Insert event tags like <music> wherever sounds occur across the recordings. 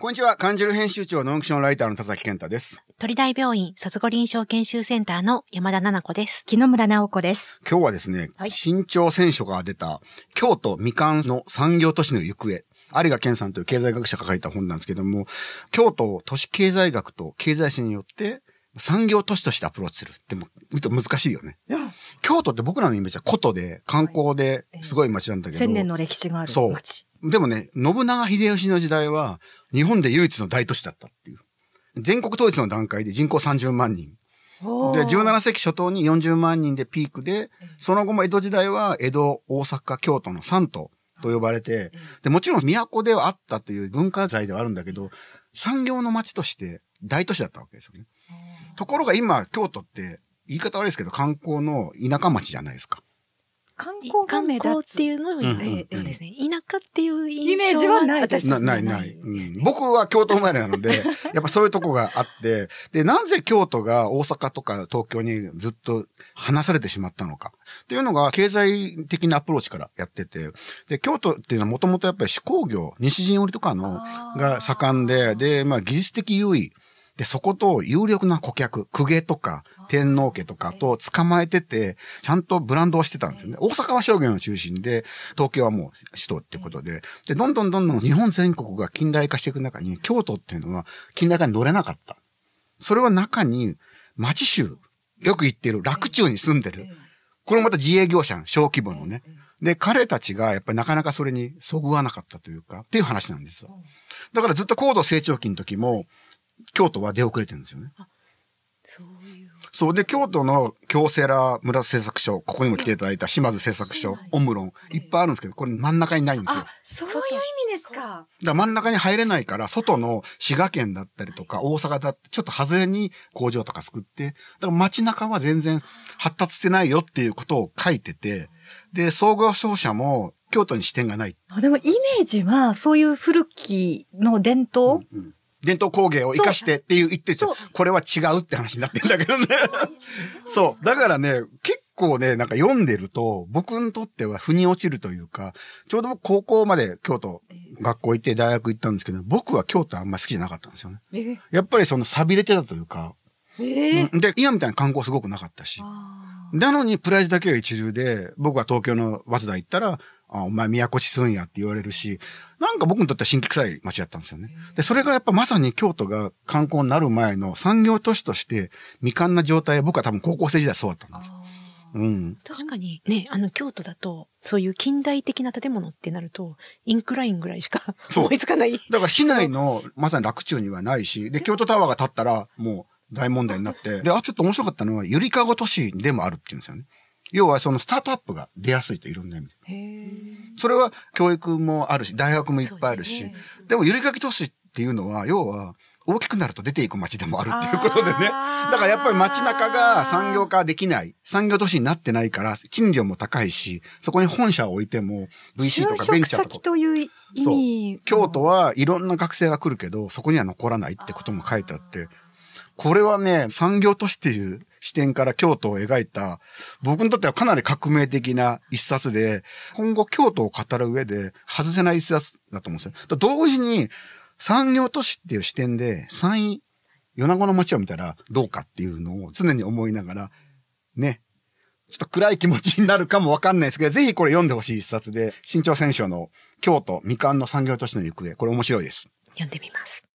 こんにちは。感じる編集長ノンクションライターの田崎健太です。鳥大病院卒後臨床研修センターの山田奈々子です。木野村直子です。今日はですね、はい新潮選書が出た、京都みかんの産業都市の行方。有賀健さんという経済学者が書いた本なんですけども、京都を都市経済学と経済史によって産業都市としてアプローチするっても、見ると難しいよね。京都って僕らのイメージは古都で観光ですごい街なんだけど。千年の歴史があるそう町。でもね、信長秀吉の時代は、日本で唯一の大都市だったっていう。全国統一の段階で人口30万人。で、17世紀初頭に40万人でピークで、その後も江戸時代は江戸、大阪、京都の三都と呼ばれて、で、もちろん都ではあったという文化財ではあるんだけど、産業の町として大都市だったわけですよね。ところが今、京都って、言い方悪いですけど、観光の田舎町じゃないですか。観光が観目立つ。光っていうのを、そうですね。田舎っていう印象イメージはない私なないない、うん。僕は京都生まれなので、<laughs> やっぱそういうとこがあって、で、なぜ京都が大阪とか東京にずっと離されてしまったのか。っていうのが経済的なアプローチからやってて、で、京都っていうのはもともとやっぱり手工業、西陣織とかのが盛んで、で、まあ技術的優位。で、そこと有力な顧客、公家とか天皇家とかと捕まえてて、ちゃんとブランドをしてたんですよね。大阪は商業の中心で、東京はもう首都ってことで、で、どんどんどんどん日本全国が近代化していく中に、京都っていうのは近代化に乗れなかった。それは中に、町州、よく言ってる楽中に住んでる。これまた自営業者、小規模のね。で、彼たちがやっぱりなかなかそれにそぐわなかったというか、っていう話なんですよ。だからずっと高度成長期の時も、京都は出遅れてるんですよね。そういう。そう。で、京都の京セラ村製作所、ここにも来ていただいた島津製作所、オムロン、いっぱいあるんですけど、これ真ん中にないんですよ。あ、そういう意味ですか。だ真ん中に入れないから、外の滋賀県だったりとか、大阪だって、ちょっと外れに工場とか作って、だから街中は全然発達してないよっていうことを書いてて、で、総合商社も京都に支店がない。あでもイメージは、そういう古きの伝統、伝統工芸を生かしてっていう言ってるそう。これは違うって話になってんだけどね。そう。だからね、結構ね、なんか読んでると、僕にとっては腑に落ちるというか、ちょうど僕高校まで京都、学校行って大学行ったんですけど、僕は京都あんま好きじゃなかったんですよね。えやっぱりその錆びれてたというか、えうん。で、今みたいな観光すごくなかったし。なのに、プライドだけが一流で、僕は東京の早稲田行ったら、あ、お前宮古地すんやって言われるし、なんか僕にとっては新規臭い街だったんですよね。で、それがやっぱまさに京都が観光になる前の産業都市として未完な状態、僕は多分高校生時代そうだったんです。うん。確かにね、あの、京都だと、そういう近代的な建物ってなると、インクラインぐらいしかそう思いつかない。だから市内のまさに楽中にはないし、で、京都タワーが建ったらもう大問題になって、で、あ、ちょっと面白かったのは、ゆりかご都市でもあるっていうんですよね。要はそのスタートアップが出やすいといろんな意味で。それは教育もあるし、大学もいっぱいあるし、でですもゆりかき都市っていうのは、要は大きくなると出ていく街でもあるっていうことでね。だからやっぱり街中が産業化できない、産業都市になってないから、賃料も高いし、そこに本社を置いても、VC とかベンチャーとか。先という意味。京都はいろんな学生が来るけど、そこには残らないってことも書いてあって、これはね、産業都市っていう視点から京都を描いた、僕にとってはかなり革命的な一冊で、今後京都を語る上で外せない一冊だと思うんですよ。同時に、産業都市っていう視点で、山陰、米子の街を見たらどうかっていうのを常に思いながら、ね、ちょっと暗い気持ちになるかもわかんないですけど、ぜひこれ読んでほしい一冊で、新潮選書の京都みかんの産業都市の行方、これ面白いです。読んでみます。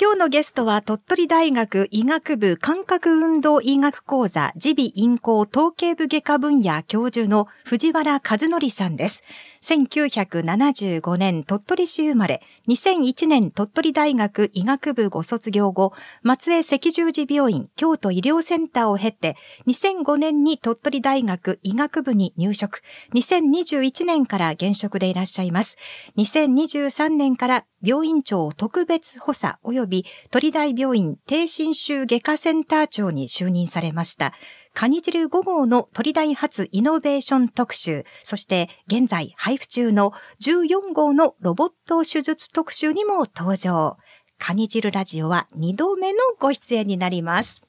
今日のゲストは鳥取大学医学部感覚運動医学講座耳鼻咽喉統計部外科分野教授の藤原和則さんです。1975年鳥取市生まれ、2001年鳥取大学医学部ご卒業後、松江赤十字病院京都医療センターを経て、2005年に鳥取大学医学部に入職、2021年から現職でいらっしゃいます。2023年から病院長特別補佐及び鳥大病院低侵襲外科センター長に就任されました。カニ汁5号の鳥大発イノベーション特集、そして現在配布中の14号のロボット手術特集にも登場。カニ汁ラジオは2度目のご出演になります。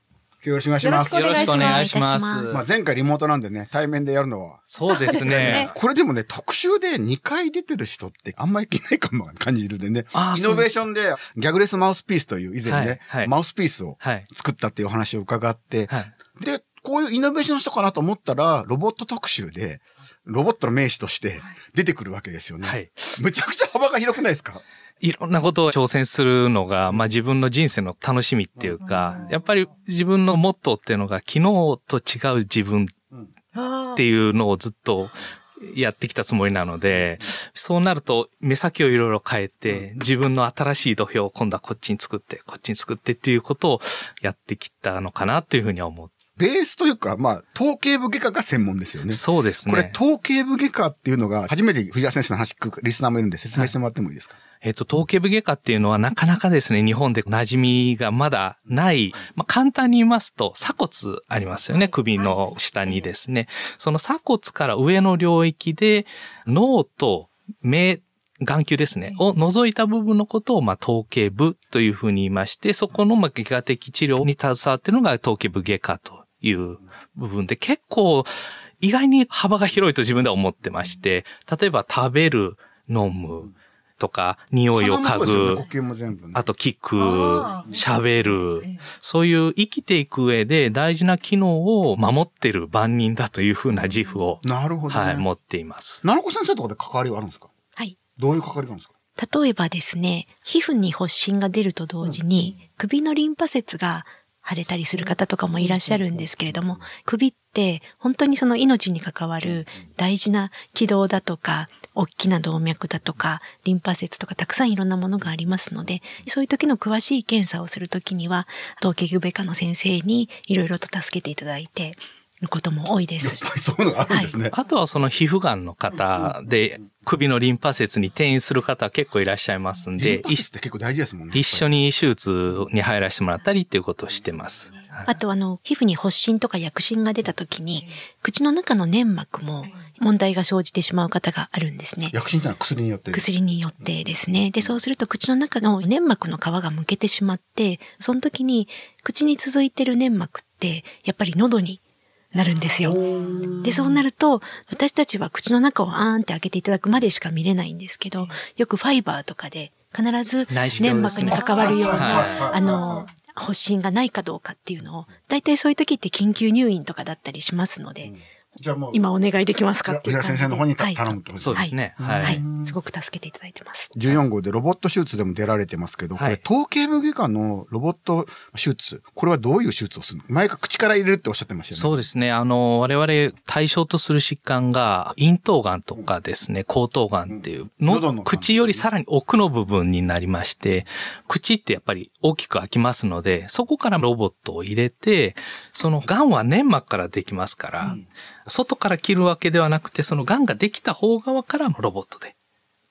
よろしくお願いします。よろしくお願いしますよろしくお願いしまあ、前回リモートなんでね、対面でやるのは。そうですね <laughs> これでもね、特集で2回出てる人ってあんまりいないかも感じるでね。イノベーションでギャグレスマウスピースという以前ね、はいはいマウスピースをはい。作ったっていうお話を伺って、はい。で、こういうイノベーションの人かなと思ったら、ロボット特集で、ロボットの名詞として出てくるわけですよね。はい。むちゃくちゃ幅が広くないですか？いろんなことを挑戦するのが、まあ自分の人生の楽しみっていうか、やっぱり自分のモットーっていうのが昨日と違う自分っていうのをずっとやってきたつもりなので、そうなると目先をいろいろ変えて、自分の新しい土俵を今度はこっちに作って、こっちに作ってっていうことをやってきたのかなというふうには思う。ベースというか、まあ、統計部外科が専門ですよね。そうですね。これ、統計部外科っていうのが、初めて藤田先生の話聞くリスナーもいるんで説明してもらってもいいですか、えっ、と、統計部外科っていうのはなかなかですね、日本で馴染みがまだない。まあ、簡単に言いますと、鎖骨ありますよね、首の下にですね。その鎖骨から上の領域で、脳と目、眼球ですね、を除いた部分のことを、まあ、統計部というふうに言いまして、そこの、まあ、外科的治療に携わっているのが統計部外科という部分で、結構、意外に幅が広いと自分では思ってまして、例えば食べる、飲むとか、匂いを嗅ぐあと聞く、喋る、そういう生きていく上で大事な機能を守ってる番人だというふうな自負を、なるほど、ね。はい、持っています。奈良子先生とかで関わりはあるんですか？はい。どういう関わりがあるんですか？例えばですね、皮膚に発疹が出ると同時に、首のリンパ節が腫れたりする方とかもいらっしゃるんですけれども、首って本当にその命に関わる大事な気道だとか、大きな動脈だとか、リンパ節とかたくさんいろんなものがありますので、そういう時の詳しい検査をするときには、統計部科の先生にいろいろと助けていただいていることも多いですしやっぱ。りそういうのがあるんですね。あとはその皮膚がんの方で、首のリンパ節に転移する方結構いらっしゃいますんリでンパ、節って結構大事ですもんね。一緒に手術に入らせてもらったりっていうことをしてます。はいあとあの、皮膚に発疹とか薬疹が出た時に、口の中の粘膜も問題が生じてしまう方があるんですね。薬品ってのは薬によって。薬によってですね。で、そうすると口の中の粘膜の皮がむけてしまって、その時に口に続いてる粘膜って、やっぱり喉になるんですよ。で、そうなると、私たちは口の中をあーんって開けていただくまでしか見れないんですけど、よくファイバーとかで必ず粘膜に関わるようはいな、あの、発疹がないかどうかっていうのを、大体そういう時って緊急入院とかだったりしますので、じゃあもう、今お願いできますかっていう感じで。先生の方にたはい頼むってことそうですね。はい、はい。すごく助けていただいてます。14号でロボット手術でも出られてますけど、はいこれ、統計部外科のロボット手術、これはどういう手術をするの？前から口から入れるっておっしゃってましたよね。そうですね。あの、我々対象とする疾患が、咽頭癌とかですね、喉頭癌っていうの、喉の癌口よりさらに奥の部分になりまして、口ってやっぱり大きく開きますので、そこからロボットを入れて、その癌は粘膜からできますから、外から切るわけではなくて、その癌ができた方側からのロボットで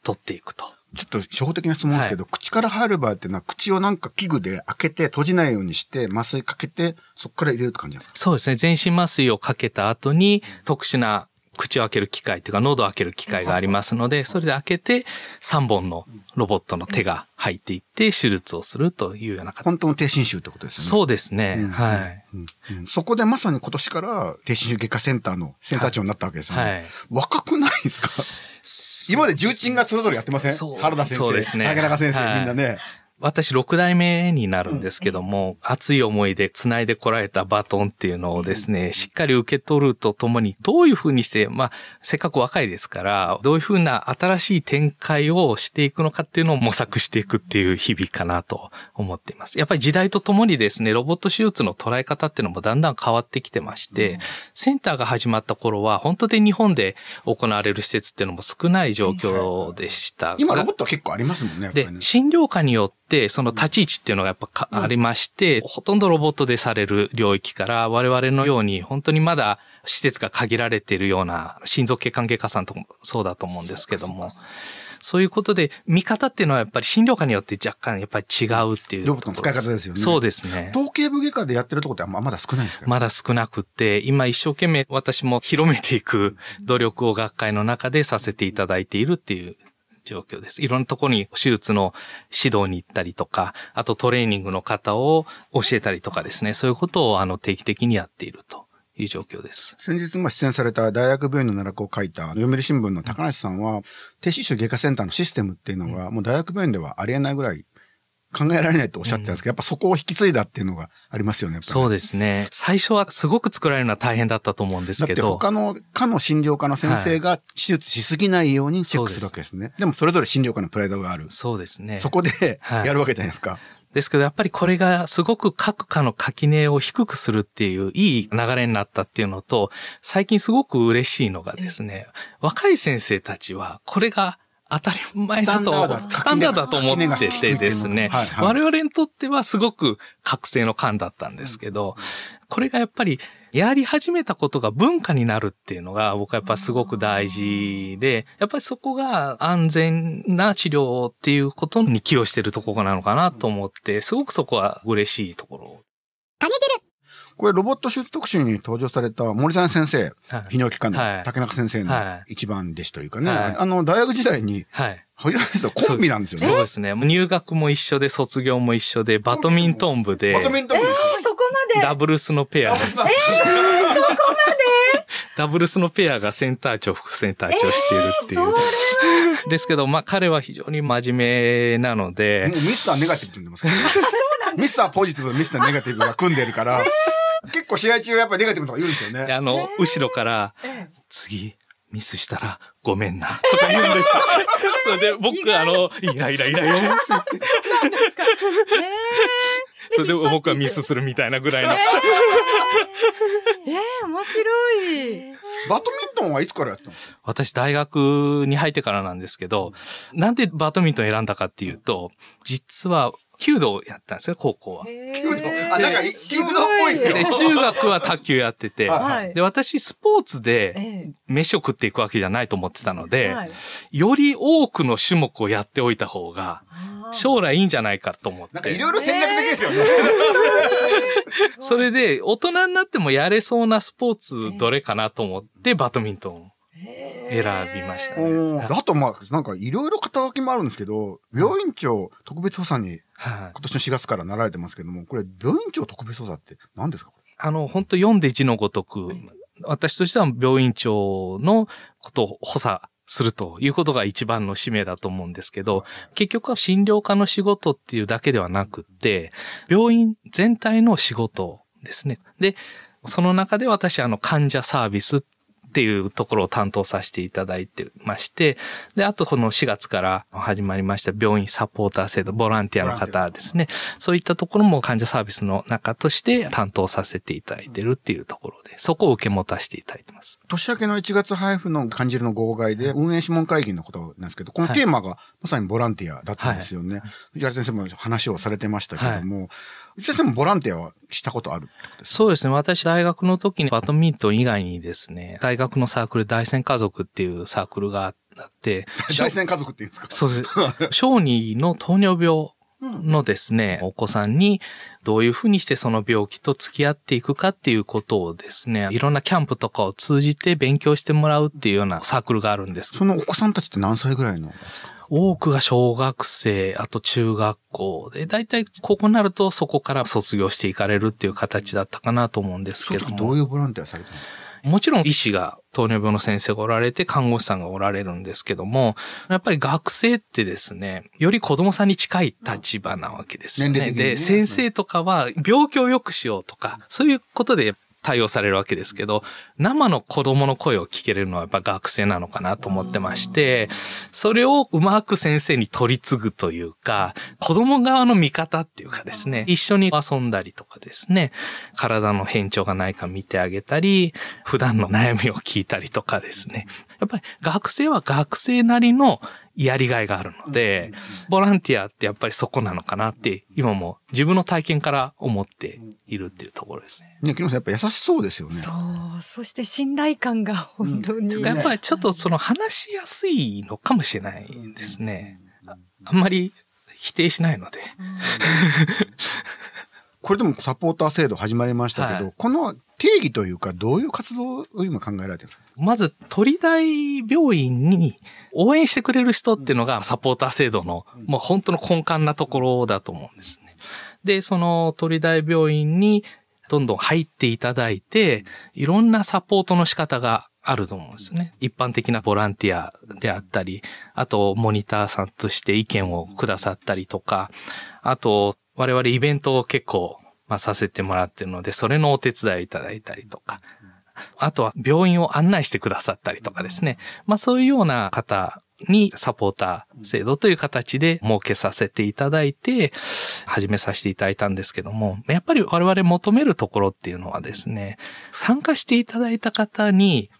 取っていくと。ちょっと初歩的な質問ですけど、口から入る場合っていうのは、口をなんか器具で開けて閉じないようにして、麻酔かけて、そこから入れるって感じなんですか？そうですね。全身麻酔をかけた後に、特殊な口を開ける機械というか、喉を開ける機械がありますので、それで開けて、3本のロボットの手が入っていって、手術をするというような形。本当の低侵襲ってことですよね。そうですね。うんはい。うんうんそこでまさに今年から低侵襲外科センターのセンター長になったわけですよね。はい若くないですか？今まで重鎮がそれぞれやってません？そう原田先生、そうですね竹中先生、はいみんなね。私6代目になるんですけども、熱い思いで繋いでこられたバトンっていうのをですね、しっかり受け取るとともに、どういうふうにして、まあ、せっかく若いですから、どういうふうな新しい展開をしていくのかっていうのを模索していくっていう日々かなと思っています。やっぱり時代とともにですね、ロボット手術の捉え方っていうのもだんだん変わってきてまして、センターが始まった頃は、本当で日本で行われる施設っていうのも少ない状況でしたが。今ロボットは結構ありますもんね。で診療科によって、その立ち位置っていうのがやっぱかありまして、ほとんどロボットでされる領域から、我々のように本当にまだ施設が限られているような、心臓血管外科さんとかもそうだと思うんですけども、そういうことで、見方っていうのはやっぱり診療科によって若干やっぱり違うっていう。ロボットの使い方ですよね。そうですね。統計部外科でやってるとこってあんままだ少ないんですかまだ少なくって、今一生懸命私も広めていく努力を学会の中でさせていただいているっていう状況です。いろんなところに手術の指導に行ったりとか、あとトレーニングの方を教えたりとかですね、そういうことをあの定期的にやっていると。いう状況です。先日も出演された大学病院の奈落を書いた読売新聞の高梨さんは、低支出外科センターのシステムっていうのが、もう大学病院ではありえないぐらい考えられないとおっしゃってたんですけど、やっぱそこを引き継いだっていうのがありますよね。そうですね。最初はすごく作られるのは大変だったと思うんですけど。他の、科の診療科の先生が手術しすぎないようにチェックするわけですね。はい、でもそれぞれ診療科のプライドがある。そうですね。そこでやるわけじゃないですか。はいですけど、やっぱりこれがすごく各科の垣根を低くするっていういい流れになったっていうのと、最近すごく嬉しいのがですね、若い先生たちはこれが当たり前だと、スタンダードだ。と思っててですね、はいはい、我々にとってはすごく覚醒の感だったんですけど、これがやっぱりやり始めたことが文化になるっていうのが僕はやっぱすごく大事で、やっぱりそこが安全な治療っていうことに寄与してるところなのかなと思って、すごくそこは嬉しいところ。種汁これロボット手術特集に登場された森さん先生、はい、泌尿器科の竹中先生の一番弟子というかね、はい、あの、大学時代に、コンビなんですよね。そうですね。入学も一緒で、卒業も一緒で、バドミントン部で。バドミントン部そこまで？ダブルスのペア。えー、そこまで？<laughs> ダブルスのペアがセンター長、副センター長しているっていう。えー、ですけど、まあ彼は非常に真面目なので。ミスターネガティブって言ってますから、ね、ミスターポジティブとミスターネガティブが組んでるから、えー結構試合中やっぱりネガティブとか言うんですよね。あの、後ろから、次、ミスしたらごめんな、とか言うんです。<laughs> それで僕、あの、イライライライラ。それで僕はミスするみたいなぐらいの。ええ面白い。バドミントンはいつからやったの私大学に入ってからなんですけど、なんでバドミントン選んだかっていうと、実は弓道をやったんですよ、高校は。弓道？あ、なんか、弓道っぽいですよ。で、中学は卓球やってて、はい、で、私、スポーツで、飯を食っていくわけじゃないと思ってたので、はい、より多くの種目をやっておいた方が、将来いいんじゃないかと思って。なんかいろいろ選択的ですよね。<laughs> それで、大人になってもやれそうなスポーツどれかなと思って、バドミントン選びましたね。あと、まあ、なんかいろいろ肩書きもあるんですけど、病院長特別補佐に今年の4月からなられてますけども、これ、病院長特別補佐って何ですか？あの、本当読んで字のごとく、私としては病院長のことを補佐するということが一番の使命だと思うんですけど、結局は診療科の仕事っていうだけではなくって、病院全体の仕事ですね。で、その中で私、あの、患者サービスっていうところを担当させていただいてまして、で、あとこの4月から始まりました病院サポーター制度、ボランティアの方ですね。そういったところも患者サービスの中として担当させていただいてるっていうところで、そこを受け持たせていただいてます。年明けの1月配布の感じるの号外で運営諮問会議のことなんですけど、このテーマがまさにボランティアだったんですよね。藤原先生も話をされてましたけども、はい内田さんもボランティアはしたことあるそうですね。私、大学の時にバドミントン以外にですね、大学のサークル大戦家族っていうサークルがあって、<laughs> 大戦家族って言うんですか？そうです。小児の糖尿病のですね、お子さんにどういうふうにしてその病気と付き合っていくかっていうことをですね、いろんなキャンプとかを通じて勉強してもらうっていうようなサークルがあるんです。そのお子さんたちって何歳ぐらいのですか？多くが小学生、あと中学校で、だいたいここになるとそこから卒業していかれるっていう形だったかなと思うんですけども。どういうボランティアされてるんですか？もちろん医師が糖尿病の先生がおられて、看護師さんがおられるんですけども、やっぱり学生ってですね、より子供さんに近い立場なわけですよね。ねで、先生とかは病気を良くしようとか、そういうことで対応されるわけですけど、生の子供の声を聞けるのはやっぱ学生なのかなと思ってまして、それをうまく先生に取り継ぐというか、子供側の味方っていうかですね、一緒に遊んだりとかですね、体の変調がないか見てあげたり、普段の悩みを聞いたりとかですね。やっぱり学生は学生なりのやりがいがあるので、ボランティアってやっぱりそこなのかなって、今も自分の体験から思っているっていうところですね。ね、木下さんやっぱ優しそうですよね。そう。そして信頼感が本当に、うん、やっぱりちょっとその話しやすいのかもしれないですね。あんまり否定しないので。<laughs> これでもサポーター制度始まりましたけど、はい、この定義というか、どういう活動を今考えられてるんですか？まず、鳥大病院に応援してくれる人っていうのがサポーター制度の、もう本当の根幹なところだと思うんですね。で、その鳥大病院にどんどん入っていただいて、いろんなサポートの仕方があると思うんですね。一般的なボランティアであったり、あとモニターさんとして意見をくださったりとか、あと我々イベントを結構、まあ、させてもらってるので、それのお手伝いをいただいたりとか、あとは病院を案内してくださったりとかですね。まあそういうような方にサポーター制度という形で設けさせていただいて、始めさせていただいたんですけども、やっぱり我々求めるところっていうのはですね、参加していただいた方に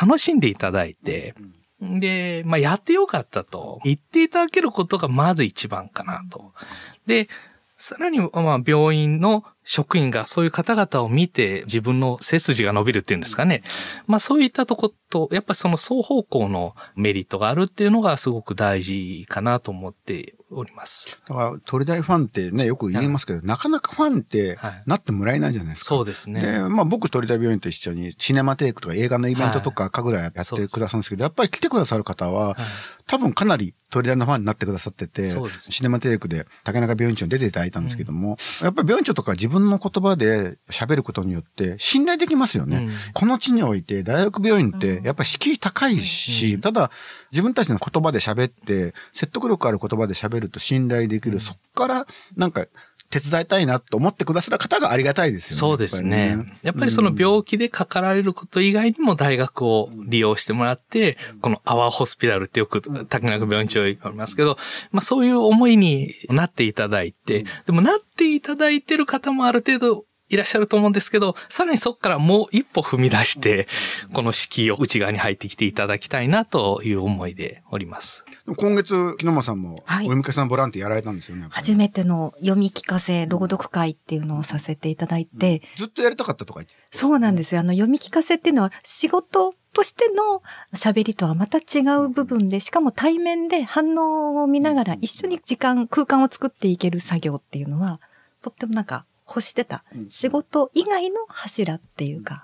楽しんでいただいて、で、まあ、やってよかったと言っていただけることがまず一番かなと。で、さらに、まあ、病院の職員がそういう方々を見て自分の背筋が伸びるっていうんですかね。まあそういったとこと、やっぱりその双方向のメリットがあるっていうのがすごく大事かなと思っております。だから、鳥大ファンってね、よく言いますけど、なかなかファンってなってもらえないじゃないですか。そうですね。で、まあ僕鳥大病院と一緒にシネマテイクとか映画のイベントとかかぐらいやってくださるんですけど、やっぱり来てくださる方は、多分かなり鳥大のファンになってくださってて、シネマテイクで竹中病院長に出ていただいたんですけども、やっぱり病院長とか自分分の言葉で喋ることによって信頼できますよね。うん、この地において大学病院ってやっぱり敷居高いし、うん、ただ自分たちの言葉で喋って説得力ある言葉で喋ると信頼できる。そっからなんか手伝いたいなと思ってくださる方がありがたいですよね。そうですね。やっぱりその病気でかかられること以外にも大学を利用してもらって、このアワーホスピタルってよく竹中病院長言いますけど、まあそういう思いになっていただいて、でもなっていただいてる方もある程度いらっしゃると思うんですけど、さらにそこからもう一歩踏み出して、この敷居を内側に入ってきていただきたいなという思いでおります。今月、木沼さんも、お読み聞かせのボランティアやられたんですよね。初めての読み聞かせ朗読会っていうのをさせていただいて。うん、ずっとやりたかったとか言ってそうなんですよ。あの、読み聞かせっていうのは仕事としての喋りとはまた違う部分で、しかも対面で反応を見ながら一緒に時間、空間を作っていける作業っていうのは、とってもなんか欲してた仕事以外の柱っていうか、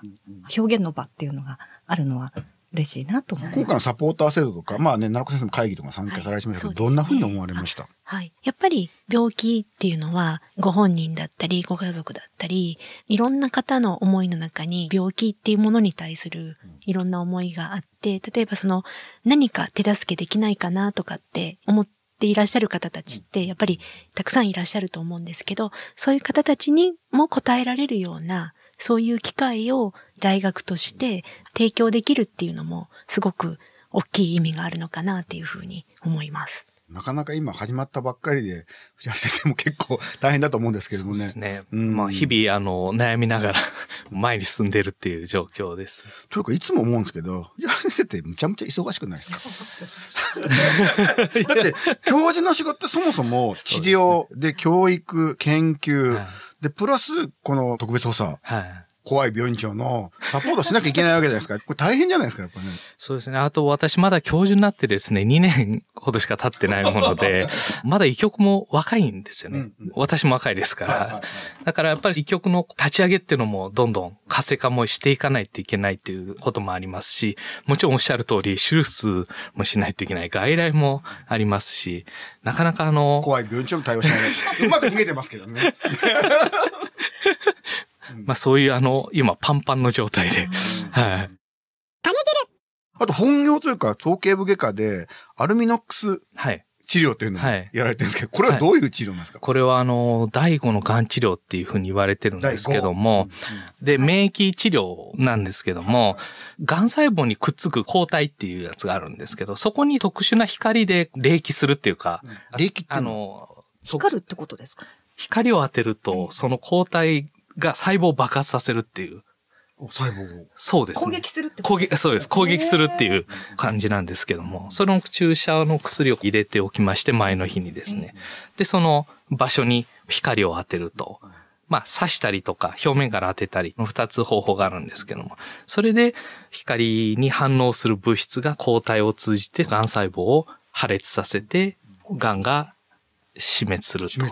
表現の場っていうのがあるのは嬉しいなと思います。今回のサポーター制度とか、まあね、奈良子先生の会議とか参加されましたけど、はいね、どんなふうに思われました？はい。やっぱり病気っていうのは、ご本人だったり、ご家族だったり、いろんな方の思いの中に病気っていうものに対するいろんな思いがあって、例えばその何か手助けできないかなとかって思ってていらっしゃる方たちってやっぱりたくさんいらっしゃると思うんですけど、そういう方たちにも答えられるような、そういう機会を大学として提供できるっていうのもすごく大きい意味があるのかなっていうふうに思います。なかなか今始まったばっかりで、藤原先生も結構大変だと思うんですけどもね。そうですね。うん、まあ日々あの悩みながら <laughs> 前に進んでるっていう状況です。というかいつも思うんですけど、藤原先生ってむちゃむちゃ忙しくないですか？<laughs> だって教授の仕事ってそもそも治療で教育、研究、で、プラスこの特別補佐。はい怖い病院長のサポートしなきゃいけないわけじゃないですか。<laughs> これ大変じゃないですか、やっぱね。そうですね。あと私まだ教授になってですね、2年ほどしか経ってないもので、<laughs> まだ医局も若いんですよね。うんうん、私も若いですから。だからやっぱり医局の立ち上げっていうのもどんどん活性化もしていかないといけないっていうこともありますし、もちろんおっしゃる通り手術もしないといけない外来もありますし、なかなかあの、怖い病院長も対応しない。うまく逃げてますけどね。<laughs> まあそういうあの、今パンパンの状態で。はい。あと本業というか、頭頸部外科で、アルミノックス。はい。治療っていうのをやられてるんですけど、これはどういう治療なんですか、これはあの、第5の癌治療っていうふうに言われてるんですけども、で、免疫治療なんですけども、癌細胞にくっつく抗体っていうやつがあるんですけど、そこに特殊な光で冷気するっていうか、冷気ってあの、光るってことですか？光を当てると、その抗体が細胞を爆発させるっていう。細胞をそうですね。攻撃するって攻撃、そうです。攻撃するっていう感じなんですけども、その注射の薬を入れておきまして、前の日にですね。で、その場所に光を当てると、まあ、刺したりとか、表面から当てたりの二つ方法があるんですけども、それで光に反応する物質が抗体を通じて癌細胞を破裂させて、癌が死滅する。と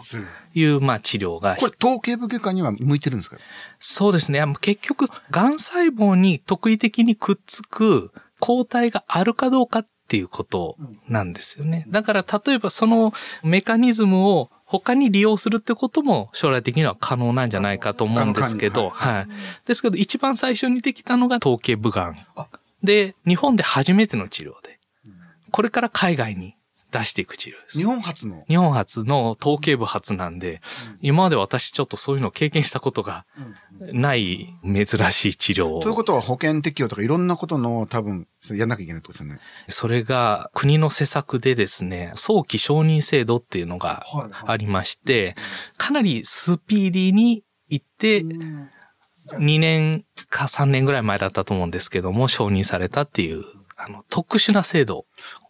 いう、まあ治療が。これ、頭頸部外科には向いてるんですか？そうですね。結局、癌細胞に特異的にくっつく抗体があるかどうかっていうことなんですよね。だから、例えばそのメカニズムを他に利用するってことも将来的には可能なんじゃないかと思うんですけど、はい。ですけど、一番最初にできたのが頭頸部癌。で、日本で初めての治療で、これから海外に出していく治療です。日本初の？日本初の統計部初なんで、うん、今まで私ちょっとそういうのを経験したことがない珍しい治療ということは保険適用とかいろんなことの多分やんなきゃいけないってことですよね。それが国の施策でですね、早期承認制度っていうのがありまして、かなりスピーディーに行って、2年か3年ぐらい前だったと思うんですけども、承認されたっていうあの、特殊な制度。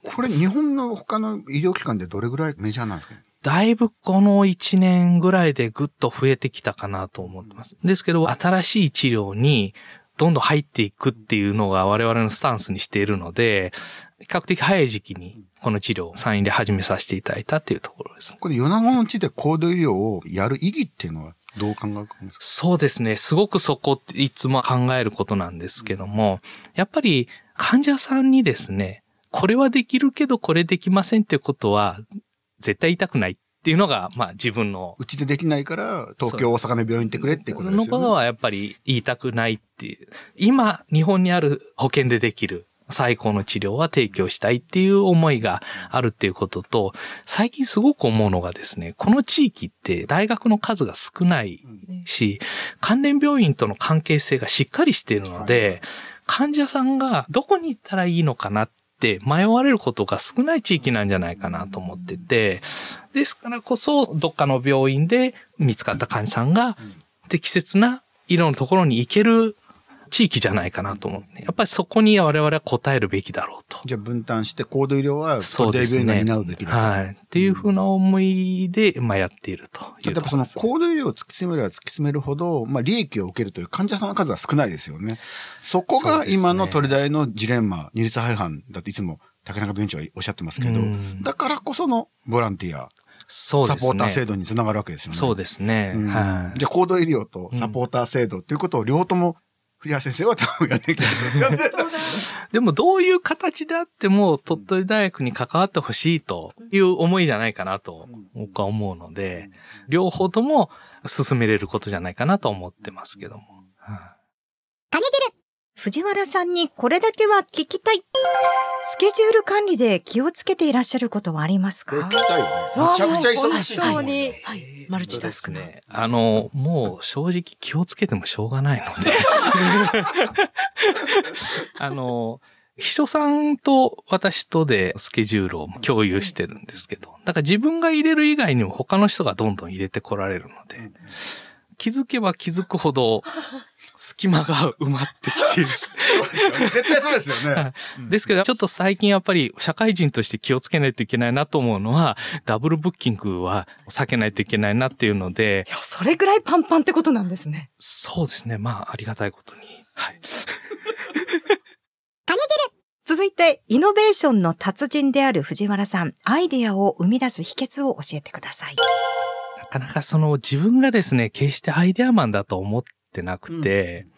これ日本の他の医療機関でどれぐらいメジャーなんですか？だいぶこの1年ぐらいでぐっと増えてきたかなと思ってます。ですけど、新しい治療にどんどん入っていくっていうのが我々のスタンスにしているので、比較的早い時期にこの治療を産院で始めさせていただいたっていうところです。これ、米子の地で高度医療をやる意義っていうのはどう考えるんですか？そうですね。すごくそこっていつも考えることなんですけども、やっぱり患者さんにですね、これはできるけどこれできませんってことは絶対言いたくないっていうのが、まあ自分の。うちでできないから、東京、大阪の病院行ってくれってことですよね。のことはやっぱり言いたくないっていう。今、日本にある保険でできる最高の治療は提供したいっていう思いがあるっていうことと、最近すごく思うのがですね、この地域って大学の数が少ないし、関連病院との関係性がしっかりしているので、患者さんがどこに行ったらいいのかなって迷われることが少ない地域なんじゃないかなと思ってて、ですからこそ、どっかの病院で見つかった患者さんが適切な医療のところに行ける地域じゃないかなと思って、やっぱりそこに我々は答えるべきだろうと。じゃあ分担して高度医療はそうですね。担うべきだはい。っていうふうな思いで、まあやっているというやっぱその高度医療を突き詰めれば突き詰めるほど、まあ利益を受けるという患者さんの数は少ないですよね。そこが今の取り大のジレンマ、二律背反だといつも竹中病院長はおっしゃってますけど、だからこそのボランティア。そうですね。サポーター制度につながるわけですよね。そうですね。はい。じゃあ、高度医療とサポーター制度っていうことを両方とも藤原先生は多分やってきたんですよね。でもどういう形であっても鳥取大学に関わってほしいという思いじゃないかなと僕は思うので、両方とも進めれることじゃないかなと思ってますけども。種汁藤原さんにこれだけは聞きたい。スケジュール管理で気をつけていらっしゃることはありますか？聞きたいよね。めちゃくちゃ忙しい。本当に。はい。マルチタスクね。あの、もう正直気をつけてもしょうがないので。<laughs> あの、秘書さんと私とでスケジュールを共有してるんですけど、だから自分が入れる以外にも他の人がどんどん入れてこられるので、気づけば気づくほど隙間が埋まってきてる。<laughs> 絶対そうですよね。ですけど、ちょっと最近やっぱり社会人として気をつけないといけないなと思うのは、ダブルブッキングは避けないといけないなっていうので。いや、それぐらいパンパンってことなんですね。そうですね。まあ、ありがたいことに。はい。<laughs> 種汁続いて、イノベーションの達人である藤原さん、アイデアを生み出す秘訣を教えてください。なかなかその自分がですね、決してアイデアマンだと思っってなくて、うん、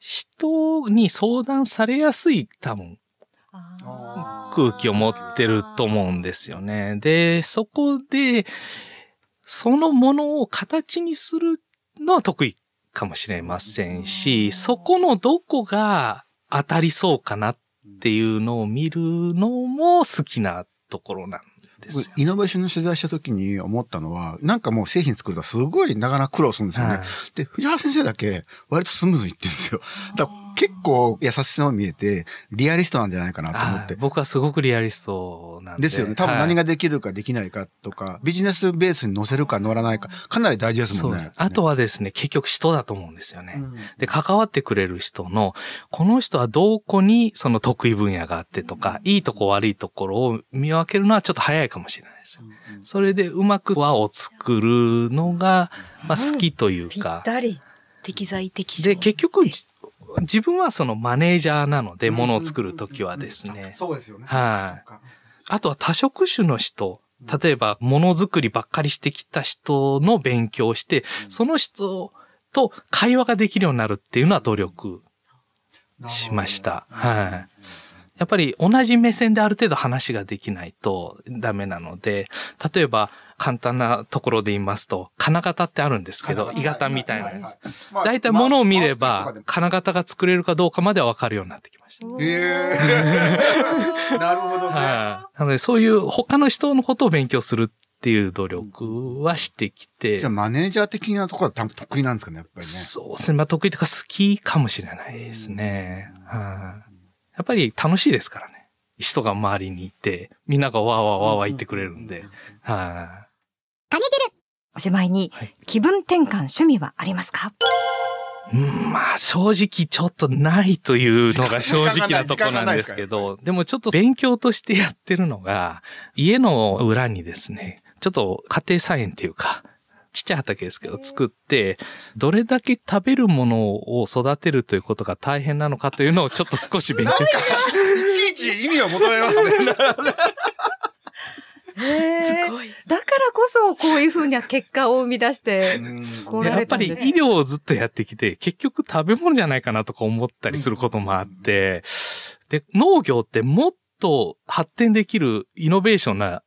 人に相談されやすい多分、空気を持ってると思うんですよね。で、そこで、そのものを形にするのは得意かもしれませんし、そこのどこが当たりそうかなっていうのを見るのも好きなところなんですイノベーションの取材した時に思ったのは、なんかもう製品作るとすごいなかなか苦労するんですよね。はい、で、藤原先生だけ割とスムーズにいってるんですよ。だ結構優しさも見えて、リアリストなんじゃないかなと思って。僕はすごくリアリストなんで。ですよね。多分何ができるかできないかとか、はい、ビジネスベースに乗せるか乗らないか、かなり大事ですもんね。そうです。あとはですね、結局人だと思うんですよね。うん、で、関わってくれる人の、この人はどこにその得意分野があってとか、うん、いいとこ悪いところを見分けるのはちょっと早いかもしれないですよ。うん、それでうまく輪を作るのが、まあ好きというか。ぴったり。適材適所。で、結局、自分はそのマネージャーなので、ものを作るときはですね。そうですよね。はい。あとは多職種の人例えば、ものづくりばっかりしてきた人の勉強をして、その人と会話ができるようになるっていうのは努力しました。はい。やっぱり同じ目線である程度話ができないとダメなので、例えば簡単なところで言いますと、金型ってあるんですけど、鋳型みたいなやつ。大体物を見れば、金型が作れるかどうかまではわかるようになってきました。へえー。<laughs> なるほどね。なので、そういう他の人のことを勉強するっていう努力はしてきて。じゃあマネージャー的なところは多分得意なんですかね、やっぱりね。そうですね。まあ得意というか好きかもしれないですね。はやっぱり楽しいですからね。人が周りにいて、みんながわーわーわーわー言ってくれるんで。はい。種汁おしまいに、気分転換趣味はありますか、うん、まあ正直ちょっとないというのが正直なとこなんですけど、でもちょっと勉強としてやってるのが、家の裏にですね、ちょっと家庭菜園っていうか、ちっちゃい畑ですけど、作って、どれだけ食べるものを育てるということが大変なのかというのをちょっと少し勉強。いちいち意味を求めますね。<laughs> すごい。だからこそ、こういうふうな結果を生み出して、やっぱり医療をずっとやってきて、結局食べ物じゃないかなとか思ったりすることもあって、で、農業ってもっと発展できるイノベーションな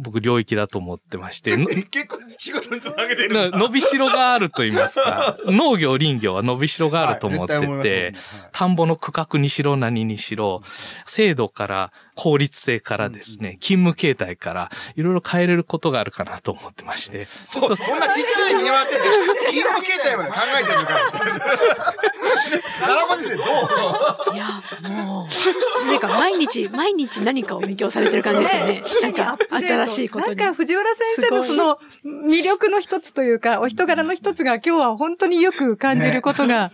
僕領域だと思ってまして。<laughs> 結構仕事につなげてる。伸びしろがあると言いますか。<laughs> 農業林業は伸びしろがあると思ってて、田んぼの区画にしろ何にしろ、制度から効率性からですね、勤務形態からいろいろ変えれることがあるかなと思ってまして。そう、そんなちっちゃい見回ってて、勤務形態まで考えてるのか。奈良子先生どういや、もう、なんか毎日、毎日何かを勉強されてる感じですよね。なんか新しいことに。なんか藤原先生のその魅力の一つというか、お人柄の一つが今日は本当によく感じることが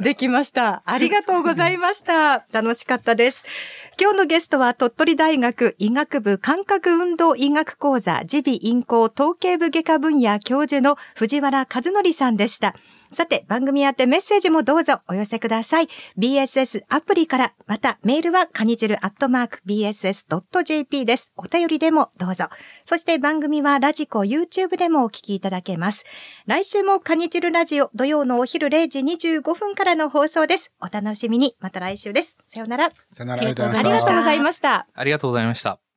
できました。ありがとうございました。楽しかったです。今日のゲストは鳥取大学医学部感覚運動医学講座耳鼻咽喉統計部外科分野教授の藤原和則さんでした。さて、番組宛てメッセージもどうぞお寄せください。BSS アプリから、またメールはカニジルアットマーク BSS.jp です。お便りでもどうぞ。そして番組はラジコ YouTube でもお聞きいただけます。来週もカニジルラジオ土曜のお昼0時25分からの放送です。お楽しみに。また来週です。さよなら。さよなら。ありがとうございました。ありがとうございました。